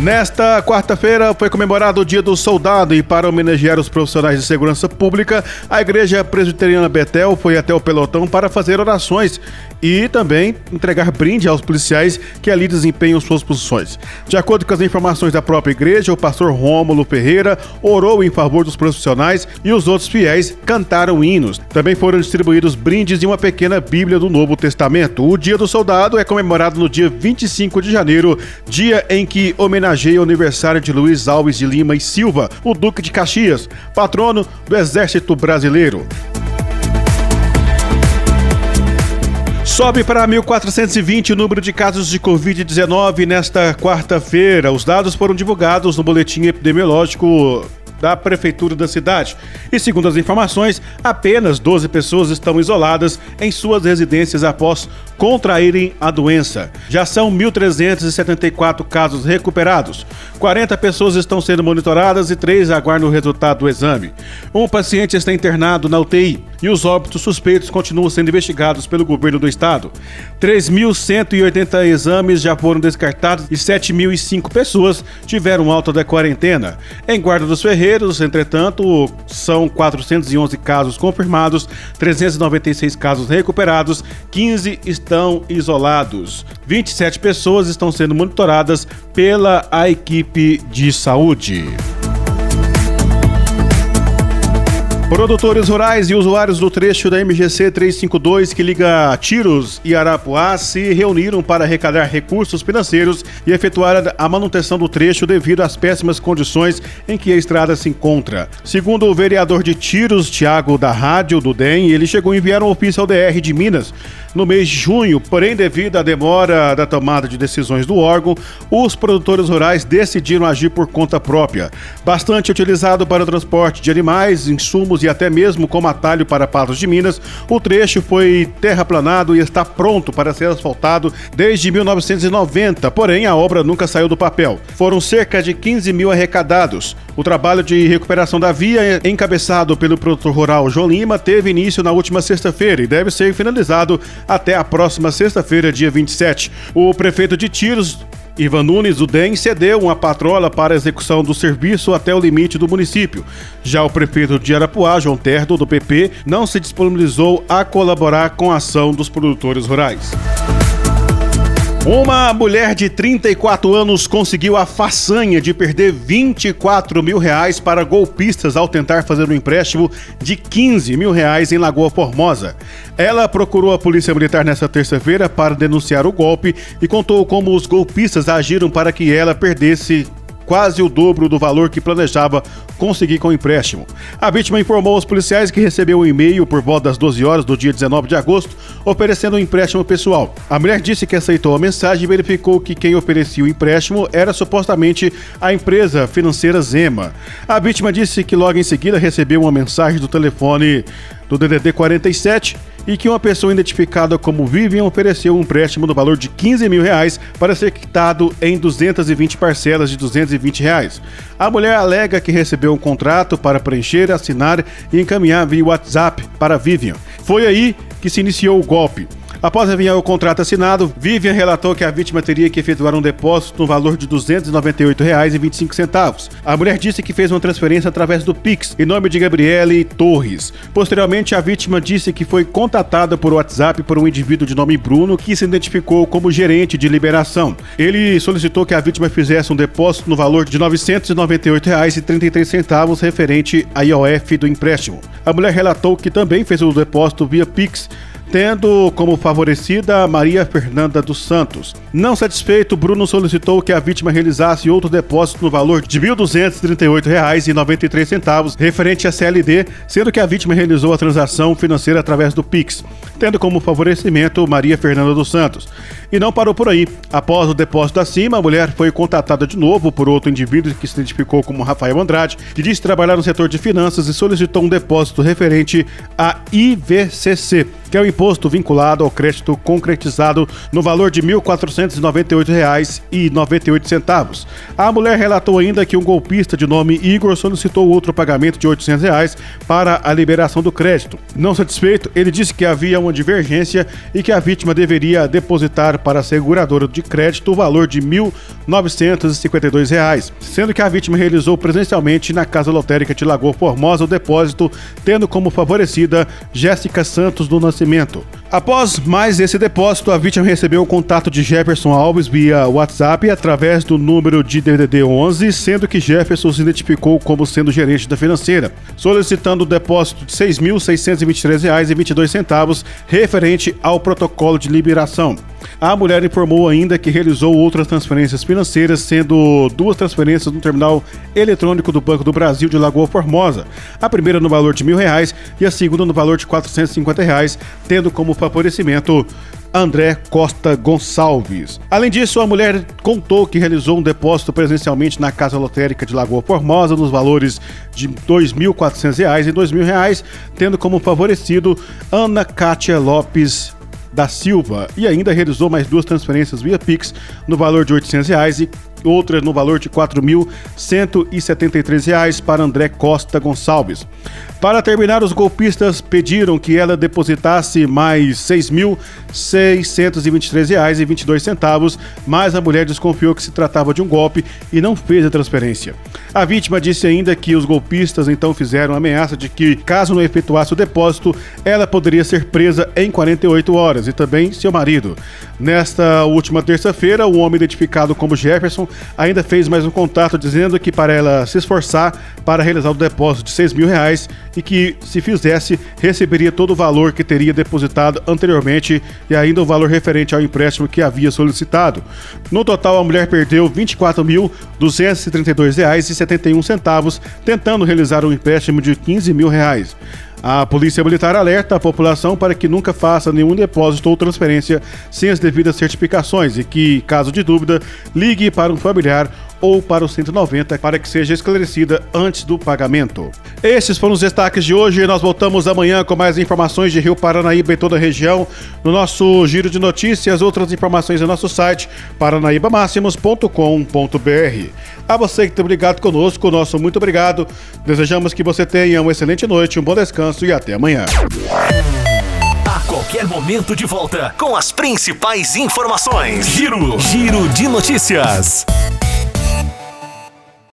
Nesta quarta-feira foi comemorado o Dia do Soldado e para homenagear os profissionais de segurança pública, a Igreja Presbiteriana Betel foi até o pelotão para fazer orações e também entregar brinde aos policiais que ali desempenham suas posições. De acordo com as informações da própria igreja, o pastor Rômulo Ferreira orou em favor dos profissionais e os outros fiéis cantaram hinos. Também foram distribuídos brindes e uma pequena Bíblia do Novo Testamento. O Dia do Soldado é comemorado no dia 25 de janeiro, dia em que homenageia o aniversário de Luiz Alves de Lima e Silva, o Duque de Caxias, patrono do Exército Brasileiro. Sobe para 1.420 o número de casos de Covid-19 nesta quarta-feira. Os dados foram divulgados no boletim epidemiológico da prefeitura da cidade. E segundo as informações, apenas 12 pessoas estão isoladas em suas residências após contraírem a doença. Já são 1.374 casos recuperados. 40 pessoas estão sendo monitoradas e 3 aguardam o resultado do exame. Um paciente está internado na UTI e os óbitos suspeitos continuam sendo investigados pelo governo do estado. 3.180 exames já foram descartados e 7.005 pessoas tiveram alta da quarentena. Em Guarda dos Ferreiros, entretanto, são 411 casos confirmados, 396 casos recuperados, 15 estão isolados. 27 pessoas estão sendo monitoradas pela a equipe de saúde. Produtores rurais e usuários do trecho da MGC 352 que liga Tiros e Arapuá se reuniram para arrecadar recursos financeiros e efetuar a manutenção do trecho devido às péssimas condições em que a estrada se encontra. Segundo o vereador de Tiros, Tiago da Rádio do DEM, ele chegou a enviar um ofício ao DR de Minas no mês de junho, porém, devido à demora da tomada de decisões do órgão, os produtores rurais decidiram agir por conta própria. Bastante utilizado para o transporte de animais, insumos e até mesmo como atalho para Patos de Minas, o trecho foi terraplanado e está pronto para ser asfaltado desde 1990, porém a obra nunca saiu do papel. Foram cerca de 15 mil arrecadados. O trabalho de recuperação da via, encabeçado pelo produtor rural João Lima, teve início na última sexta-feira e deve ser finalizado até a próxima sexta-feira, dia 27. O prefeito de Tiros, Ivan Nunes, do DEM, cedeu uma patrola para a execução do serviço até o limite do município. Já o prefeito de Arapuá, João Terdo, do PP, não se disponibilizou a colaborar com a ação dos produtores rurais. Uma mulher de 34 anos conseguiu a façanha de perder 24 mil reais para golpistas ao tentar fazer um empréstimo de 15 mil reais em Lagoa Formosa. Ela procurou a Polícia Militar nesta terça-feira para denunciar o golpe e contou como os golpistas agiram para que ela perdesse quase o dobro do valor que planejava conseguir com o empréstimo. A vítima informou aos policiais que recebeu um e-mail por volta das 12 horas do dia 19 de agosto, oferecendo um empréstimo pessoal. A mulher disse que aceitou a mensagem e verificou que quem oferecia o empréstimo era supostamente a empresa financeira Zema. A vítima disse que logo em seguida recebeu uma mensagem do telefone do DDD 47 e que uma pessoa identificada como Vivian ofereceu um empréstimo no valor de 15 mil reais para ser quitado em 220 parcelas de 220 reais. A mulher alega que recebeu um contrato para preencher, assinar e encaminhar via WhatsApp para Vivian. Foi aí que se iniciou o golpe. Após enviar o contrato assinado, Vivian relatou que a vítima teria que efetuar um depósito no valor de R$ 298,25. A mulher disse que fez uma transferência através do Pix, em nome de Gabriele Torres. Posteriormente, a vítima disse que foi contatada por WhatsApp por um indivíduo de nome Bruno, que se identificou como gerente de liberação. Ele solicitou que a vítima fizesse um depósito no valor de R$ 998,33 referente à IOF do empréstimo. A mulher relatou que também fez o depósito via Pix tendo como favorecida Maria Fernanda dos Santos. Não satisfeito, Bruno solicitou que a vítima realizasse outro depósito no valor de R$ 1.238,93 referente à CLD, sendo que a vítima realizou a transação financeira através do Pix, tendo como favorecimento Maria Fernanda dos Santos. E não parou por aí. Após o depósito acima, a mulher foi contatada de novo por outro indivíduo que se identificou como Rafael Andrade, que disse trabalhar no setor de finanças e solicitou um depósito referente à IVCC, que é o depósito vinculado ao crédito concretizado no valor de R$ 1.498,98. A mulher relatou ainda que um golpista de nome Igor solicitou outro pagamento de 800 reais para a liberação do crédito. Não satisfeito, ele disse que havia uma divergência e que a vítima deveria depositar para a seguradora de crédito o valor de R$ 1.952, sendo que a vítima realizou presencialmente na Casa Lotérica de Lagoa Formosa o depósito, tendo como favorecida Jéssica Santos do Nascimento. Após mais esse depósito, a vítima recebeu o contato de Jefferson Alves via WhatsApp através do número de DDD 11, sendo que Jefferson se identificou como sendo gerente da financeira, solicitando o depósito de R$ 6.623,22 referente ao protocolo de liberação. A mulher informou ainda que realizou outras transferências financeiras, sendo duas transferências no terminal eletrônico do Banco do Brasil de Lagoa Formosa. A primeira no valor de mil reais e a segunda no valor de 450 reais, tendo como favorecimento André Costa Gonçalves. Além disso, a mulher contou que realizou um depósito presencialmente na Casa Lotérica de Lagoa Formosa nos valores de R$ 2.400 e R$ 2.000, tendo como favorecido Ana Kátia Lopes da Silva e ainda realizou mais duas transferências via Pix no valor de 800 reais e outra no valor de R$ 4.173 para André Costa Gonçalves. Para terminar, os golpistas pediram que ela depositasse mais R$ 6.623,22, mas a mulher desconfiou que se tratava de um golpe e não fez a transferência. A vítima disse ainda que os golpistas então fizeram ameaça de que, caso não efetuasse o depósito, ela poderia ser presa em 48 horas e também seu marido. Nesta última terça-feira, o homem identificado como Jefferson ainda fez mais um contato dizendo que para ela se esforçar para realizar o depósito de 6 mil reais e que, se fizesse, receberia todo o valor que teria depositado anteriormente e ainda o valor referente ao empréstimo que havia solicitado. No total, a mulher perdeu R$ 24.232,71 tentando realizar um empréstimo de 15 mil reais. A Polícia Militar alerta a população para que nunca faça nenhum depósito ou transferência sem as devidas certificações e que, caso de dúvida, ligue para um familiar ou para o 190 para que seja esclarecida antes do pagamento. Esses foram os destaques de hoje. Nós voltamos amanhã com mais informações de Rio Paranaíba e toda a região no nosso giro de notícias. Outras informações no nosso site paranaibamáximos.com.br. A você que tem ligado conosco, nosso muito obrigado. Desejamos que você tenha uma excelente noite, um bom descanso e até amanhã. A qualquer momento de volta com as principais informações. Giro, giro de notícias.